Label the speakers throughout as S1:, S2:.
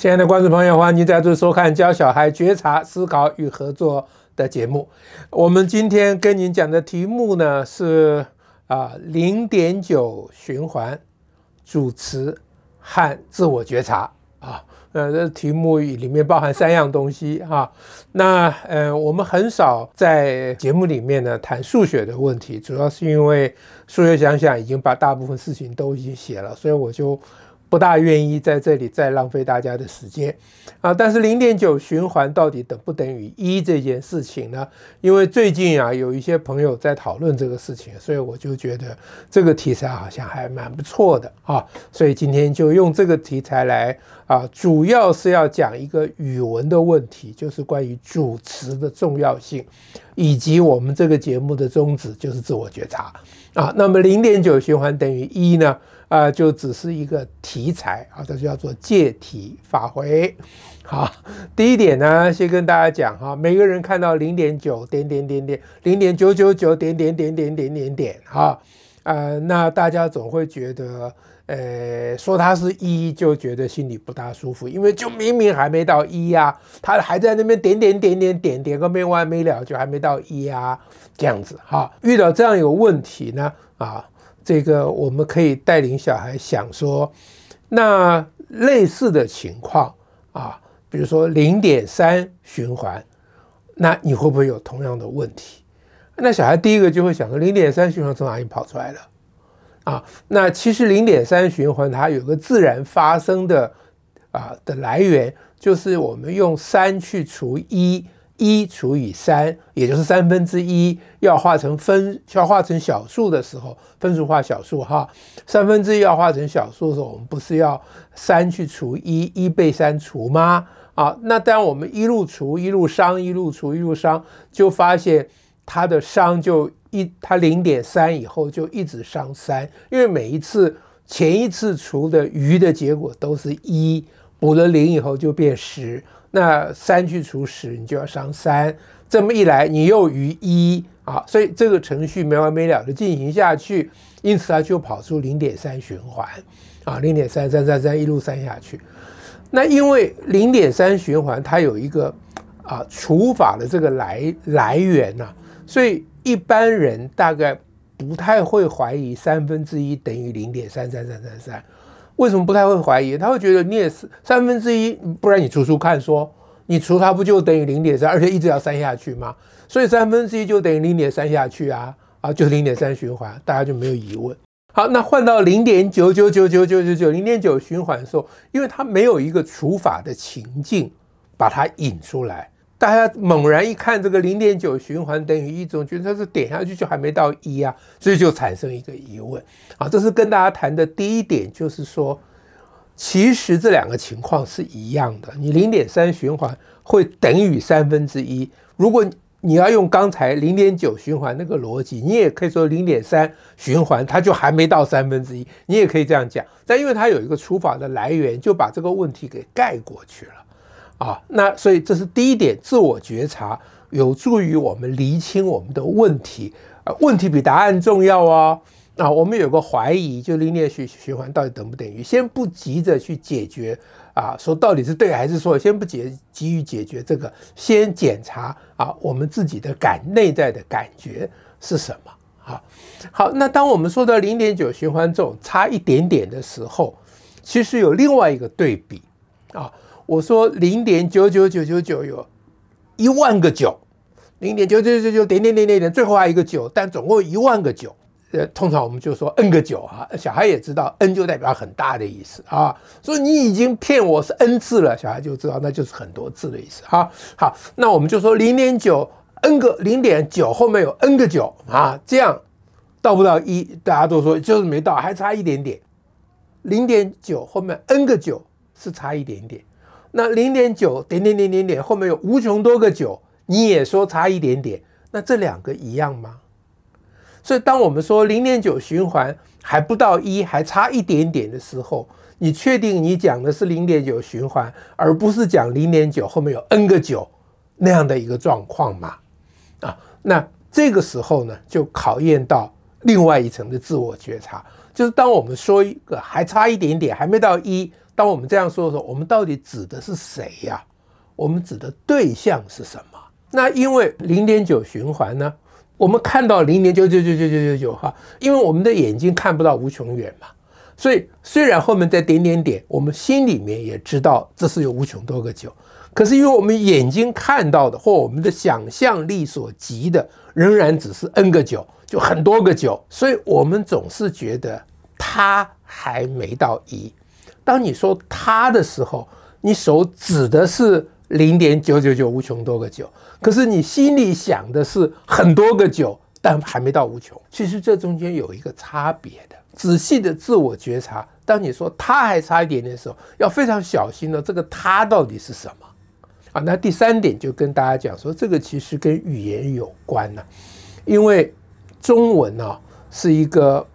S1: 亲爱的观众朋友，欢迎您再次收看教小孩觉察、思考与合作的节目。我们今天跟您讲的题目呢是啊零点九循环、主持和自我觉察啊。呃，这题目里面包含三样东西哈。那呃，我们很少在节目里面呢谈数学的问题，主要是因为数学想想已经把大部分事情都已经写了，所以我就。不大愿意在这里再浪费大家的时间啊！但是零点九循环到底等不等于一这件事情呢？因为最近啊有一些朋友在讨论这个事情，所以我就觉得这个题材好像还蛮不错的啊！所以今天就用这个题材来啊，主要是要讲一个语文的问题，就是关于主词的重要性，以及我们这个节目的宗旨就是自我觉察啊。那么零点九循环等于一呢？啊，就只是一个题材啊，这就叫做借题发挥。好，第一点呢，先跟大家讲哈，每个人看到零点九点点点点零点九九九点点点点点点点哈，呃，那大家总会觉得，呃，说它是一就觉得心里不大舒服，因为就明明还没到一呀，他还在那边点点点点点点个没完没了，就还没到一呀，这样子哈。遇到这样有问题呢，啊。这个我们可以带领小孩想说，那类似的情况啊，比如说零点三循环，那你会不会有同样的问题？那小孩第一个就会想说，零点三循环从哪里跑出来的？啊，那其实零点三循环它有个自然发生的啊的来源，就是我们用三去除一。一除以三，也就是三分之一，要化成分，要化成小数的时候，分数化小数哈。三分之一要化成小数的时候，我们不是要三去除一，一被三除吗？啊，那当我们一路除，一路商，一路除，一路商，就发现它的商就一，它零点三以后就一直商三，因为每一次前一次除的余的结果都是一，补了零以后就变十。那三去除十，你就要商三，这么一来，你又余一啊，所以这个程序没完没了的进行下去，因此它就跑出零点三循环啊，零点三三三三一路三下去。那因为零点三循环它有一个啊除法的这个来来源呐、所以一般人大概不太会怀疑三分之一等于零点三三三三三。为什么不太会怀疑？他会觉得你也是三分之一，不然你除除看，说你除它不就等于零点三，而且一直要删下去吗？所以三分之一就等于零点三下去啊啊，就是零点三循环，大家就没有疑问。好，那换到零点九九九九九九九零点九循环的时候，因为它没有一个除法的情境把它引出来。大家猛然一看这个零点九循环等于一，总觉得它是点下去就还没到一啊，所以就产生一个疑问啊。这是跟大家谈的第一点，就是说，其实这两个情况是一样的。你零点三循环会等于三分之一。如果你要用刚才零点九循环那个逻辑，你也可以说零点三循环它就还没到三分之一，你也可以这样讲。但因为它有一个除法的来源，就把这个问题给盖过去了。啊，那所以这是第一点，自我觉察有助于我们厘清我们的问题。啊，问题比答案重要哦。啊，我们有个怀疑，就零点循循环到底等不等于？先不急着去解决啊，说到底是对还是错？先不急急于解决这个，先检查啊，我们自己的感内在的感觉是什么？好，好，那当我们说到零点九循环这种差一点点的时候，其实有另外一个对比啊。我说零点九九九九九有一万个九，零点九九九九点点点点点，最后还有一个九，但总共一万个九。呃，通常我们就说 n 个九哈，小孩也知道 n 就代表很大的意思啊。所以你已经骗我是 n 次了，小孩就知道那就是很多次的意思哈。好，那我们就说零点九 n 个零点九后面有 n 个九啊，这样到不到一？大家都说就是没到，还差一点点。零点九后面 n 个九是差一点点。那零点九点点点点点后面有无穷多个九，你也说差一点点，那这两个一样吗？所以当我们说零点九循环还不到一，还差一点点的时候，你确定你讲的是零点九循环，而不是讲零点九后面有 n 个九那样的一个状况吗？啊，那这个时候呢，就考验到另外一层的自我觉察，就是当我们说一个还差一点点，还没到一。当我们这样说的时候，我们到底指的是谁呀？我们指的对象是什么？那因为零点九循环呢，我们看到零点九九九九九九九哈，因为我们的眼睛看不到无穷远嘛，所以虽然后面再点点点，我们心里面也知道这是有无穷多个九，可是因为我们眼睛看到的或我们的想象力所及的，仍然只是 n 个九，就很多个九，所以我们总是觉得它还没到一。当你说它的时候，你手指的是。零点九九九无穷多个九，可是你心里想的是很多个九，但还没到无穷。其实这中间有一个差别的，仔细的自我觉察。当你说它还差一点点的时候，要非常小心的。这个它到底是什么？啊，那第三点就跟大家讲说，这个其实跟语言有关了，因为中文呢是一个。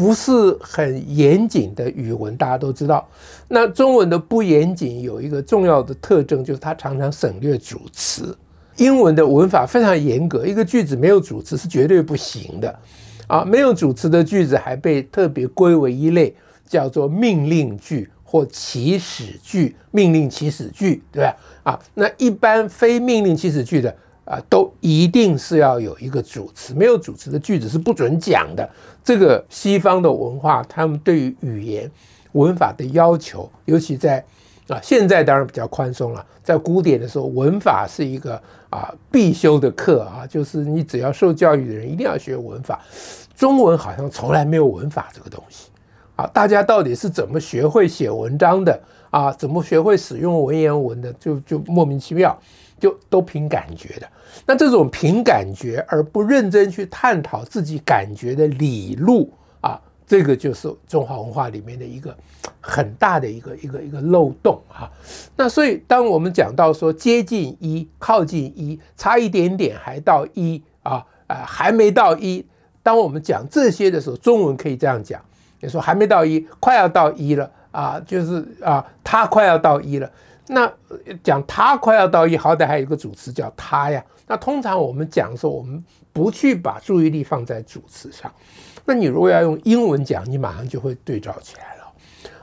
S1: 不是很严谨的语文，大家都知道。那中文的不严谨有一个重要的特征，就是它常常省略主词。英文的文法非常严格，一个句子没有主词是绝对不行的啊！没有主词的句子还被特别归为一类，叫做命令句或祈使句。命令祈使句，对吧？啊，那一般非命令祈使句的。啊，都一定是要有一个主词，没有主词的句子是不准讲的。这个西方的文化，他们对于语言文法的要求，尤其在啊，现在当然比较宽松了。在古典的时候，文法是一个啊必修的课啊，就是你只要受教育的人一定要学文法。中文好像从来没有文法这个东西啊，大家到底是怎么学会写文章的啊？怎么学会使用文言文的？就就莫名其妙。就都凭感觉的，那这种凭感觉而不认真去探讨自己感觉的理路啊，这个就是中华文化里面的一个很大的一个一个一个漏洞啊。那所以当我们讲到说接近一、靠近一、差一点点还到一啊啊还没到一，当我们讲这些的时候，中文可以这样讲，你说还没到一，快要到一了啊，就是啊，它快要到一了。那讲它快要到一，好歹还有一个主词叫它呀。那通常我们讲说，我们不去把注意力放在主词上。那你如果要用英文讲，你马上就会对照起来了。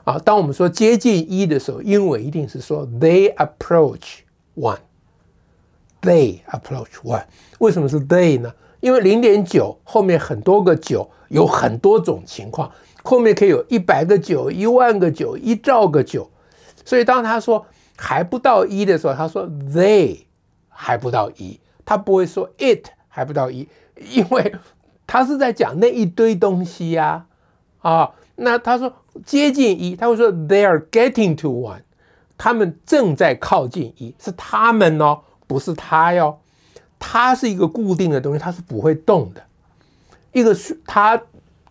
S1: 啊，当我们说接近一的时候，英文一定是说 they approach one。they approach one。为什么是 they 呢？因为零点九后面很多个九，有很多种情况，后面可以有一百个九、一万个九、一兆个九。所以当他说还不到一的时候，他说 they 还不到一，他不会说 it 还不到一，因为他是在讲那一堆东西呀，啊，那他说接近一，他会说 they are getting to one，他们正在靠近一，是他们哦，不是他哟，它是一个固定的东西，它是不会动的，一个是它。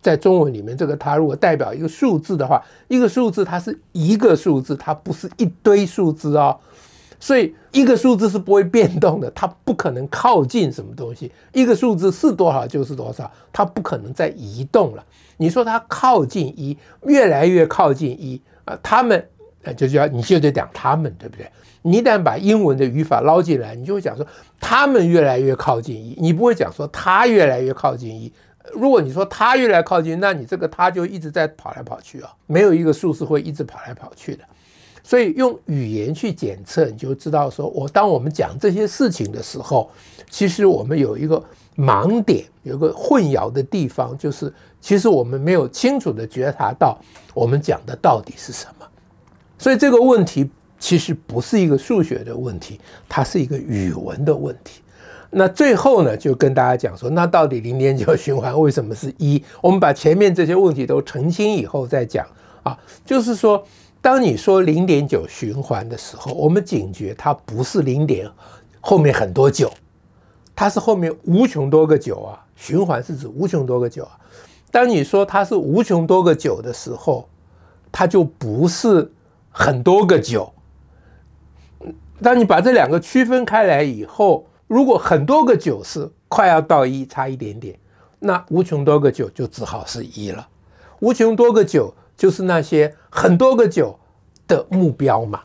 S1: 在中文里面，这个它如果代表一个数字的话，一个数字它是一个数字，它不是一堆数字哦。所以一个数字是不会变动的，它不可能靠近什么东西。一个数字是多少就是多少，它不可能再移动了。你说它靠近一，越来越靠近一啊，他们就叫你就得讲他们，对不对？你一旦把英文的语法捞进来，你就会讲说他们越来越靠近一，你不会讲说他越来越靠近一。如果你说它越来靠近，那你这个它就一直在跑来跑去啊，没有一个数是会一直跑来跑去的。所以用语言去检测，你就知道说，我当我们讲这些事情的时候，其实我们有一个盲点，有个混淆的地方，就是其实我们没有清楚的觉察到我们讲的到底是什么。所以这个问题其实不是一个数学的问题，它是一个语文的问题。那最后呢，就跟大家讲说，那到底零点九循环为什么是一？我们把前面这些问题都澄清以后再讲啊。就是说，当你说零点九循环的时候，我们警觉它不是零点后面很多九，它是后面无穷多个九啊。循环是指无穷多个九啊。当你说它是无穷多个九的时候，它就不是很多个九。当你把这两个区分开来以后，如果很多个九是快要到一，差一点点，那无穷多个九就只好是一了。无穷多个九就是那些很多个九的目标嘛。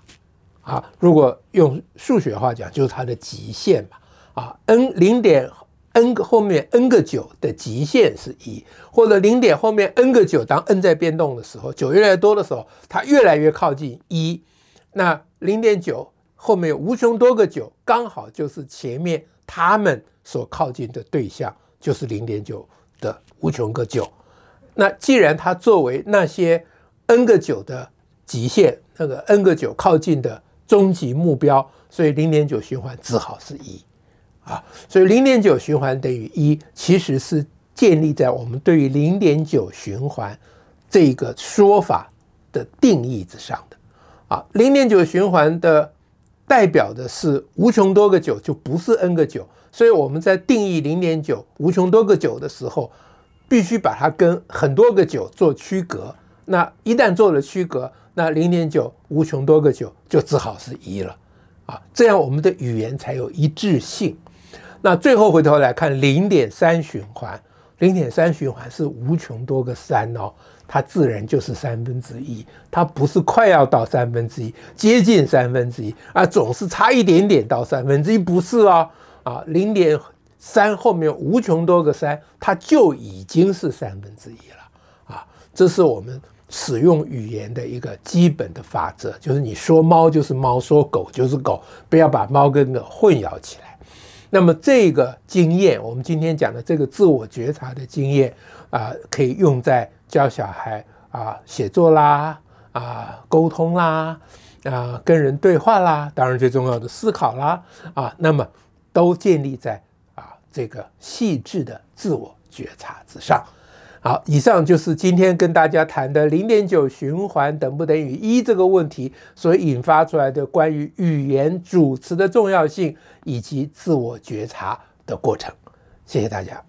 S1: 啊，如果用数学话讲，就是它的极限嘛。啊，n 零点 n 个后面 n 个九的极限是一，或者零点后面 n 个九，当 n 在变动的时候，九越来越多的时候，它越来越靠近一。那零点九后面有无穷多个九，刚好就是前面他们所靠近的对象，就是零点九的无穷个九。那既然它作为那些 n 个九的极限，那个 n 个九靠近的终极目标，所以零点九循环只好是一。啊，所以零点九循环等于一，其实是建立在我们对于零点九循环这个说法的定义之上的。啊，零点九循环的代表的是无穷多个九，就不是 n 个九。所以我们在定义零点九无穷多个九的时候，必须把它跟很多个九做区隔。那一旦做了区隔，那零点九无穷多个九就只好是一了。啊，这样我们的语言才有一致性。那最后回头来看零点三循环，零点三循环是无穷多个三哦，它自然就是三分之一，它不是快要到三分之一，接近三分之一啊，总是差一点点到三分之一，不是哦，啊，零点三后面无穷多个三，它就已经是三分之一了啊，这是我们使用语言的一个基本的法则，就是你说猫就是猫，说狗就是狗，不要把猫跟狗混淆起来。那么这个经验，我们今天讲的这个自我觉察的经验啊，可以用在教小孩啊写作啦，啊沟通啦，啊跟人对话啦，当然最重要的思考啦，啊，那么都建立在啊这个细致的自我觉察之上。好，以上就是今天跟大家谈的零点九循环等不等于一这个问题所引发出来的关于语言主词的重要性以及自我觉察的过程。谢谢大家。